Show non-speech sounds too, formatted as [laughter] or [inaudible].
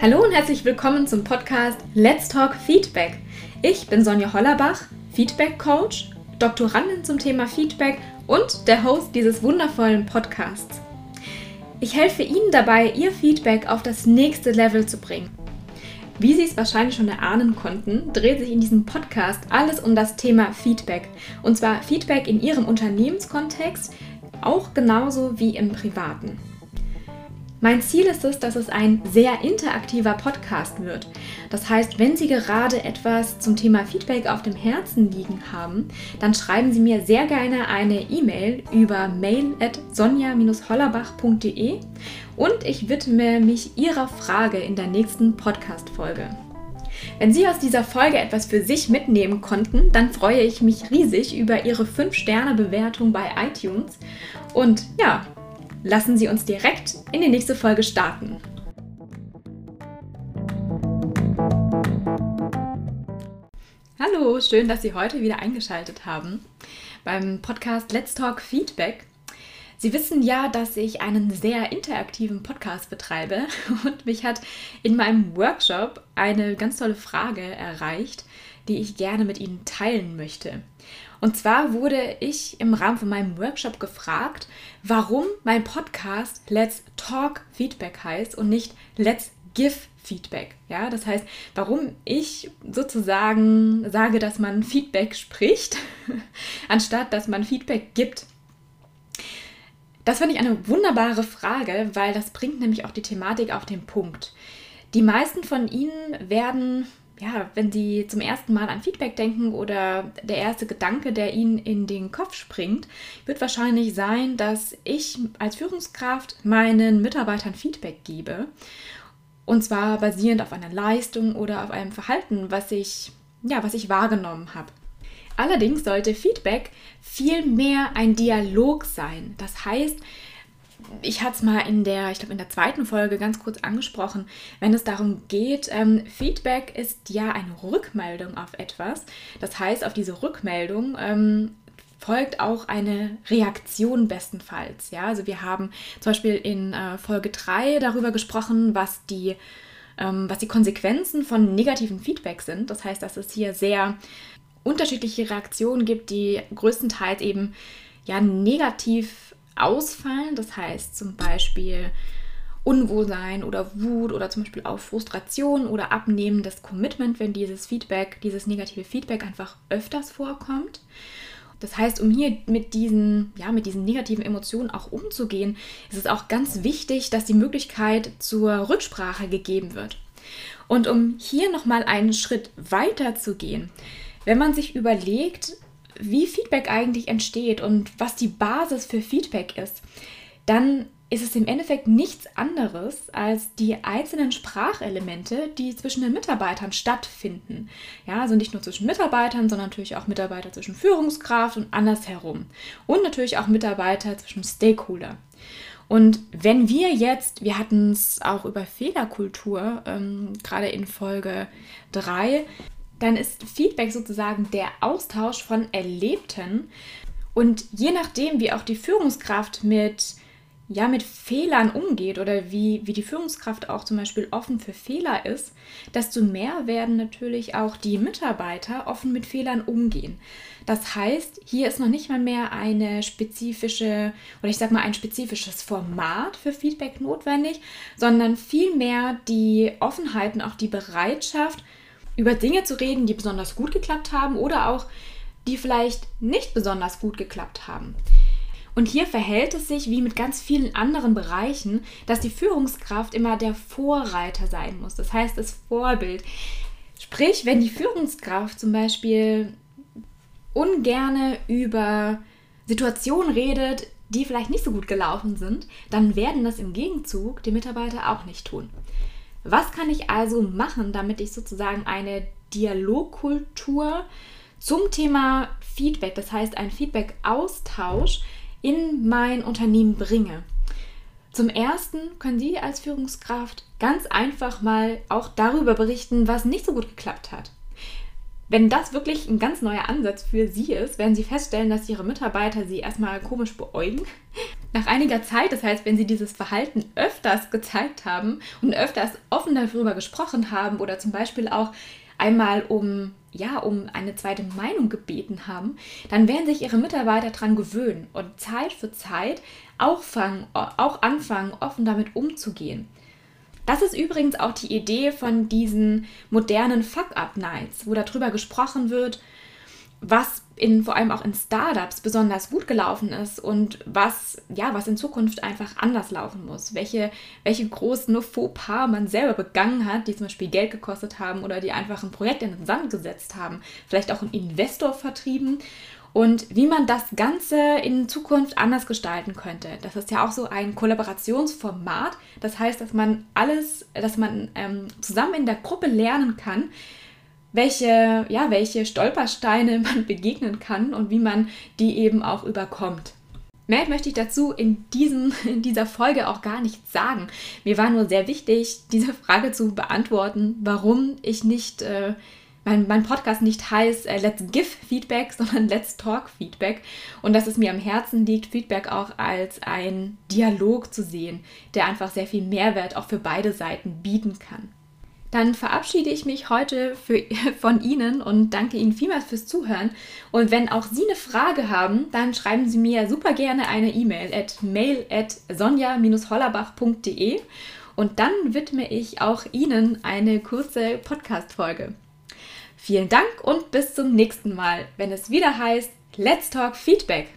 Hallo und herzlich willkommen zum Podcast Let's Talk Feedback. Ich bin Sonja Hollerbach, Feedback Coach, Doktorandin zum Thema Feedback und der Host dieses wundervollen Podcasts. Ich helfe Ihnen dabei, Ihr Feedback auf das nächste Level zu bringen. Wie Sie es wahrscheinlich schon erahnen konnten, dreht sich in diesem Podcast alles um das Thema Feedback. Und zwar Feedback in Ihrem Unternehmenskontext, auch genauso wie im privaten. Mein Ziel ist es, dass es ein sehr interaktiver Podcast wird. Das heißt, wenn Sie gerade etwas zum Thema Feedback auf dem Herzen liegen haben, dann schreiben Sie mir sehr gerne eine E-Mail über mail at sonja-hollerbach.de und ich widme mich Ihrer Frage in der nächsten Podcast-Folge. Wenn Sie aus dieser Folge etwas für sich mitnehmen konnten, dann freue ich mich riesig über Ihre 5-Sterne-Bewertung bei iTunes. Und ja, lassen Sie uns direkt in die nächste Folge starten. Hallo, schön, dass Sie heute wieder eingeschaltet haben beim Podcast Let's Talk Feedback. Sie wissen ja, dass ich einen sehr interaktiven Podcast betreibe [laughs] und mich hat in meinem Workshop eine ganz tolle Frage erreicht, die ich gerne mit Ihnen teilen möchte. Und zwar wurde ich im Rahmen von meinem Workshop gefragt, warum mein Podcast Let's Talk Feedback heißt und nicht Let's Give Feedback. Ja, das heißt, warum ich sozusagen sage, dass man Feedback spricht, [laughs] anstatt dass man Feedback gibt. Das finde ich eine wunderbare Frage, weil das bringt nämlich auch die Thematik auf den Punkt. Die meisten von Ihnen werden ja, wenn Sie zum ersten Mal an Feedback denken oder der erste Gedanke, der Ihnen in den Kopf springt, wird wahrscheinlich sein, dass ich als Führungskraft meinen Mitarbeitern Feedback gebe. Und zwar basierend auf einer Leistung oder auf einem Verhalten, was ich, ja, was ich wahrgenommen habe. Allerdings sollte Feedback viel mehr ein Dialog sein. Das heißt, ich hatte es mal in der, ich glaube in der zweiten Folge ganz kurz angesprochen, wenn es darum geht, ähm, Feedback ist ja eine Rückmeldung auf etwas. Das heißt, auf diese Rückmeldung ähm, folgt auch eine Reaktion bestenfalls. Ja, also wir haben zum Beispiel in äh, Folge 3 darüber gesprochen, was die, ähm, was die Konsequenzen von negativen Feedback sind. Das heißt, dass es hier sehr unterschiedliche Reaktionen gibt, die größtenteils eben ja negativ ausfallen. Das heißt zum Beispiel Unwohlsein oder Wut oder zum Beispiel auch Frustration oder abnehmendes Commitment, wenn dieses Feedback, dieses negative Feedback einfach öfters vorkommt. Das heißt, um hier mit diesen, ja, mit diesen negativen Emotionen auch umzugehen, ist es auch ganz wichtig, dass die Möglichkeit zur Rücksprache gegeben wird. Und um hier nochmal einen Schritt weiter zu gehen, wenn man sich überlegt, wie Feedback eigentlich entsteht und was die Basis für Feedback ist, dann ist es im Endeffekt nichts anderes als die einzelnen Sprachelemente, die zwischen den Mitarbeitern stattfinden. Ja, also nicht nur zwischen Mitarbeitern, sondern natürlich auch Mitarbeiter zwischen Führungskraft und andersherum. Und natürlich auch Mitarbeiter zwischen Stakeholder. Und wenn wir jetzt, wir hatten es auch über Fehlerkultur, ähm, gerade in Folge 3, dann ist Feedback sozusagen der Austausch von Erlebten. Und je nachdem, wie auch die Führungskraft mit, ja, mit Fehlern umgeht oder wie, wie die Führungskraft auch zum Beispiel offen für Fehler ist, desto mehr werden natürlich auch die Mitarbeiter offen mit Fehlern umgehen. Das heißt, hier ist noch nicht mal mehr eine spezifische oder ich sag mal ein spezifisches Format für Feedback notwendig, sondern vielmehr die Offenheit und auch die Bereitschaft, über Dinge zu reden, die besonders gut geklappt haben oder auch die vielleicht nicht besonders gut geklappt haben. Und hier verhält es sich wie mit ganz vielen anderen Bereichen, dass die Führungskraft immer der Vorreiter sein muss. Das heißt, das Vorbild. Sprich, wenn die Führungskraft zum Beispiel ungerne über Situationen redet, die vielleicht nicht so gut gelaufen sind, dann werden das im Gegenzug die Mitarbeiter auch nicht tun. Was kann ich also machen, damit ich sozusagen eine Dialogkultur zum Thema Feedback, das heißt ein Feedback-Austausch in mein Unternehmen bringe? Zum ersten können Sie als Führungskraft ganz einfach mal auch darüber berichten, was nicht so gut geklappt hat. Wenn das wirklich ein ganz neuer Ansatz für Sie ist, werden Sie feststellen, dass Ihre Mitarbeiter Sie erstmal komisch beäugen. [laughs] Nach einiger Zeit, das heißt, wenn sie dieses Verhalten öfters gezeigt haben und öfters offen darüber gesprochen haben oder zum Beispiel auch einmal um ja, um eine zweite Meinung gebeten haben, dann werden sich ihre Mitarbeiter daran gewöhnen und Zeit für Zeit auch, fangen, auch anfangen, offen damit umzugehen. Das ist übrigens auch die Idee von diesen modernen Fuck-Up-Nights, wo darüber gesprochen wird, was in, vor allem auch in Startups besonders gut gelaufen ist und was, ja, was in Zukunft einfach anders laufen muss. Welche, welche großen Fauxpas man selber begangen hat, die zum Beispiel Geld gekostet haben oder die einfach ein Projekt in den Sand gesetzt haben. Vielleicht auch einen Investor vertrieben und wie man das Ganze in Zukunft anders gestalten könnte. Das ist ja auch so ein Kollaborationsformat. Das heißt, dass man alles, dass man ähm, zusammen in der Gruppe lernen kann, welche, ja, welche Stolpersteine [laughs] man begegnen kann und wie man die eben auch überkommt. Mehr möchte ich dazu in, diesem, [laughs] in dieser Folge auch gar nicht sagen. Mir war nur sehr wichtig, diese Frage zu beantworten, warum ich nicht, äh, mein, mein Podcast nicht heißt äh, Let's Give Feedback, [laughs] sondern Let's Talk Feedback. Und dass es mir am Herzen liegt, Feedback auch als ein Dialog zu sehen, der einfach sehr viel Mehrwert auch für beide Seiten bieten kann. Dann verabschiede ich mich heute für, [laughs] von Ihnen und danke Ihnen vielmals fürs Zuhören. Und wenn auch Sie eine Frage haben, dann schreiben Sie mir super gerne eine E-Mail at mail at sonja-hollerbach.de und dann widme ich auch Ihnen eine kurze Podcast-Folge. Vielen Dank und bis zum nächsten Mal, wenn es wieder heißt Let's Talk Feedback.